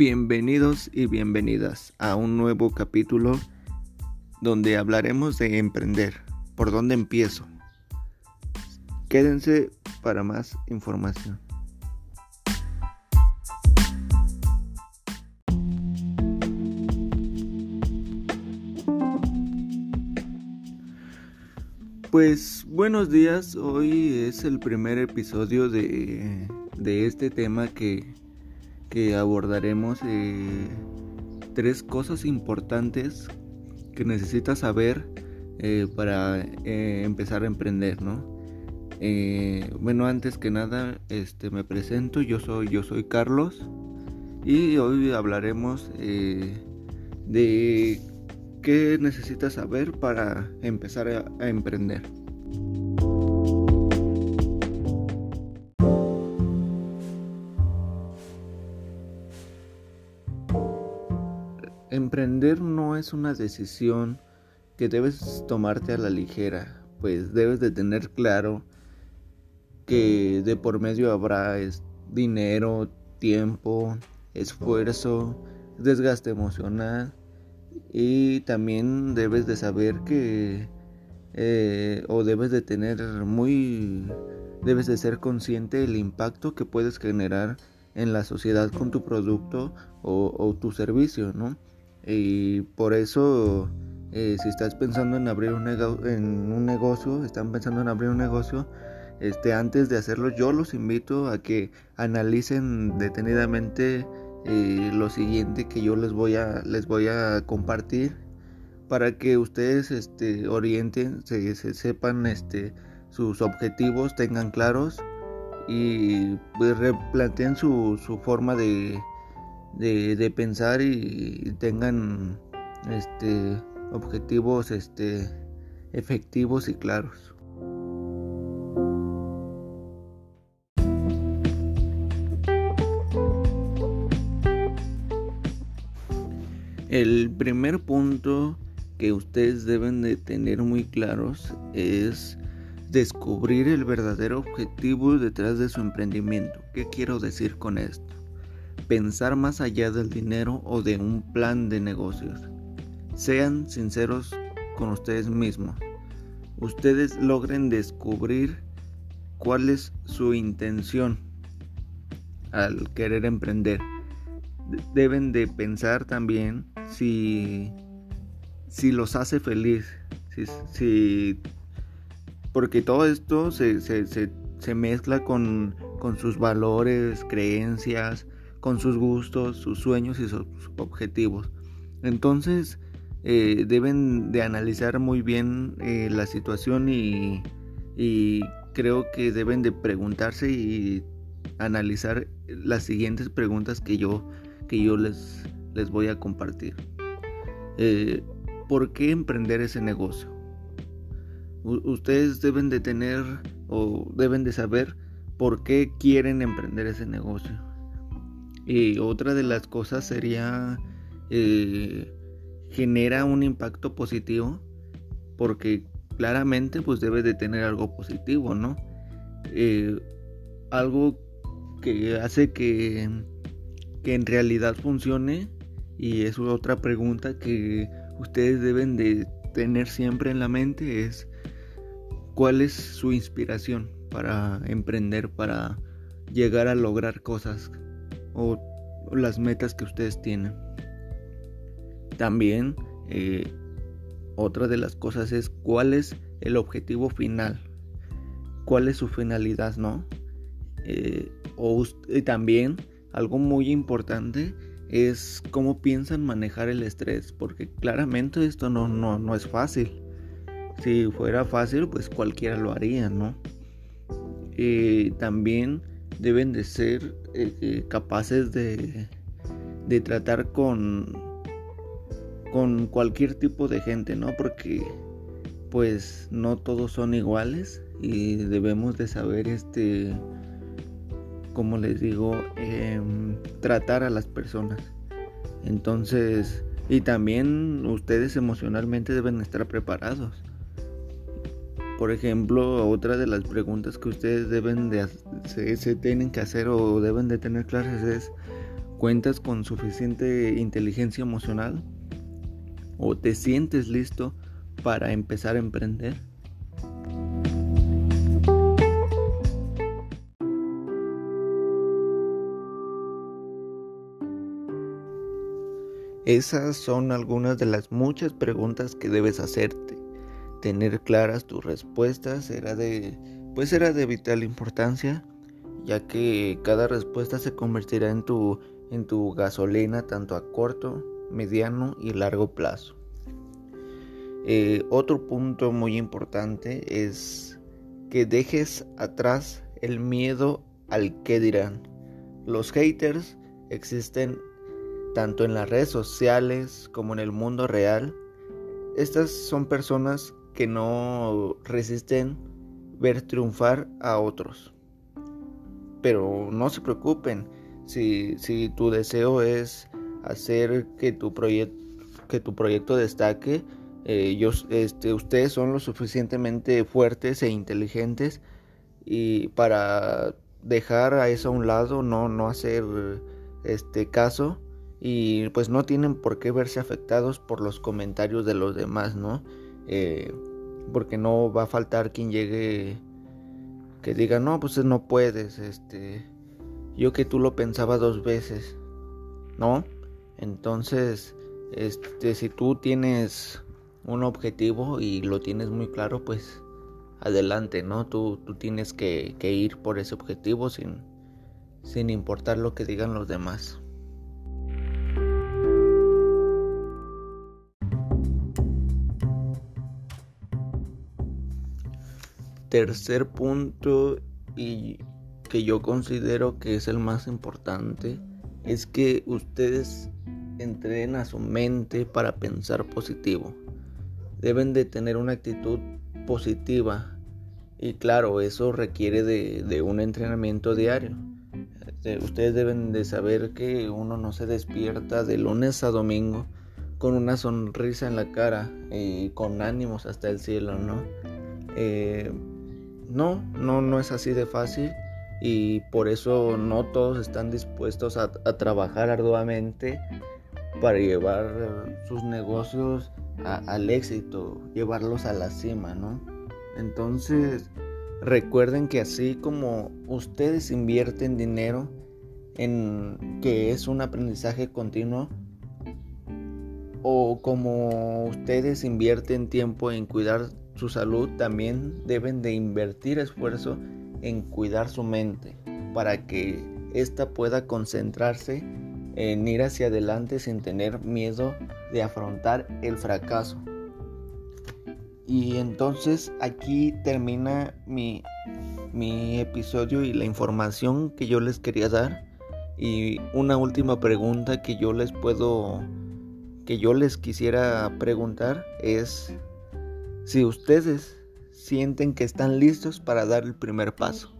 Bienvenidos y bienvenidas a un nuevo capítulo donde hablaremos de emprender. ¿Por dónde empiezo? Quédense para más información. Pues buenos días, hoy es el primer episodio de, de este tema que, que abordaremos eh, tres cosas importantes que necesitas saber eh, para eh, empezar a emprender, ¿no? bueno, antes que nada, este, me presento. Yo soy, yo soy Carlos y hoy hablaremos de qué necesitas saber para empezar a emprender. Emprender no es una decisión que debes tomarte a la ligera, pues debes de tener claro que de por medio habrá dinero, tiempo, esfuerzo, desgaste emocional y también debes de saber que eh, o debes de tener muy debes de ser consciente del impacto que puedes generar en la sociedad con tu producto o, o tu servicio, ¿no? Y por eso, eh, si estás pensando en abrir un, en un negocio, están pensando en abrir un negocio, este, antes de hacerlo, yo los invito a que analicen detenidamente eh, lo siguiente que yo les voy a, les voy a compartir para que ustedes este, orienten, se, sepan este, sus objetivos, tengan claros y pues, replanteen su, su forma de, de, pensar y tengan este objetivos este efectivos y claros. El primer punto que ustedes deben de tener muy claros es descubrir el verdadero objetivo detrás de su emprendimiento. ¿Qué quiero decir con esto? Pensar más allá del dinero o de un plan de negocios. Sean sinceros con ustedes mismos. Ustedes logren descubrir cuál es su intención al querer emprender. Deben de pensar también si, si los hace feliz. Si, porque todo esto se, se, mezcla con, con sus valores, creencias, con sus gustos, sus sueños y sus objetivos. Entonces eh, deben de analizar muy bien eh, la situación y, creo que deben de preguntarse y analizar las siguientes preguntas que yo, que yo les, les voy a compartir. Eh, ¿Por qué emprender ese negocio? ustedes deben de tener o deben de saber por qué quieren emprender ese negocio. Y otra de las cosas sería eh, genera un impacto positivo porque claramente pues debe de tener algo positivo, ¿no? Eh, algo que hace que, que en realidad funcione y es otra pregunta que ustedes deben de tener siempre en la mente es cuál es su inspiración para emprender, para llegar a lograr cosas o las metas que ustedes tienen. También eh, otra de las cosas es cuál es el objetivo final, cuál es su finalidad, ¿no? Eh, o también algo muy importante es cómo piensan manejar el estrés, porque claramente esto no, no, no es fácil. Si fuera fácil, pues cualquiera lo haría, ¿no? Eh, también deben de ser capaces de, de tratar con, con cualquier tipo de gente, ¿no? Porque pues no todos son iguales y debemos de saber este como les digo em, tratar a las personas entonces y también ustedes emocionalmente deben estar preparados por ejemplo, otra de las preguntas que ustedes deben de se, tienen que hacer o deben de tener claras es ¿Cuentas con suficiente inteligencia emocional? ¿O te sientes listo para empezar a emprender? Esas son algunas de las muchas preguntas que debes hacerte. Tener claras tus respuestas era de pues era de vital importancia, ya que cada respuesta se convertirá en tu en tu gasolina tanto a corto, mediano y largo plazo. Eh, otro punto muy importante es que dejes atrás el miedo al que dirán. Los haters existen tanto en las redes sociales como en el mundo real. Estas son personas que no resisten ver triunfar a otros. Pero no se preocupen, si, si tu deseo es hacer que tu, que tu proyecto destaque, eh, este, ustedes son lo suficientemente fuertes e inteligentes y para dejar a eso a un lado, no, no hacer este caso y pues no tienen por qué verse afectados por los comentarios de los demás, ¿no? Eh, porque no va a faltar quien llegue que diga, no, pues no puedes, este, yo que tú lo pensaba dos veces, ¿no? Entonces, este, si tú tienes un objetivo y lo tienes muy claro, pues adelante, ¿no? Tú, tú tienes que, que ir por ese objetivo sin, sin importar lo que digan los demás. Tercer punto y que yo considero que es el más importante es que ustedes entrenen a su mente para pensar positivo. Deben de tener una actitud positiva y claro, eso requiere de, un entrenamiento diario. Eh, ustedes deben de saber que uno no se despierta de lunes a domingo con una sonrisa en la cara y con ánimos hasta el cielo, ¿no? Eh, no, no, no es así de fácil y por eso no todos están dispuestos a, trabajar arduamente para llevar sus negocios al éxito, llevarlos a la cima, ¿no? Entonces, recuerden que así como ustedes invierten dinero en que es un aprendizaje continuo, o como ustedes invierten tiempo en cuidar su salud, también deben de invertir esfuerzo en cuidar su mente para que ésta pueda concentrarse en ir hacia adelante sin tener miedo de afrontar el fracaso. Y entonces aquí termina mi, mi episodio y la información que yo les quería dar. Y una última pregunta que yo les puedo, que yo les quisiera preguntar es si ustedes sienten que están listos para dar el primer paso.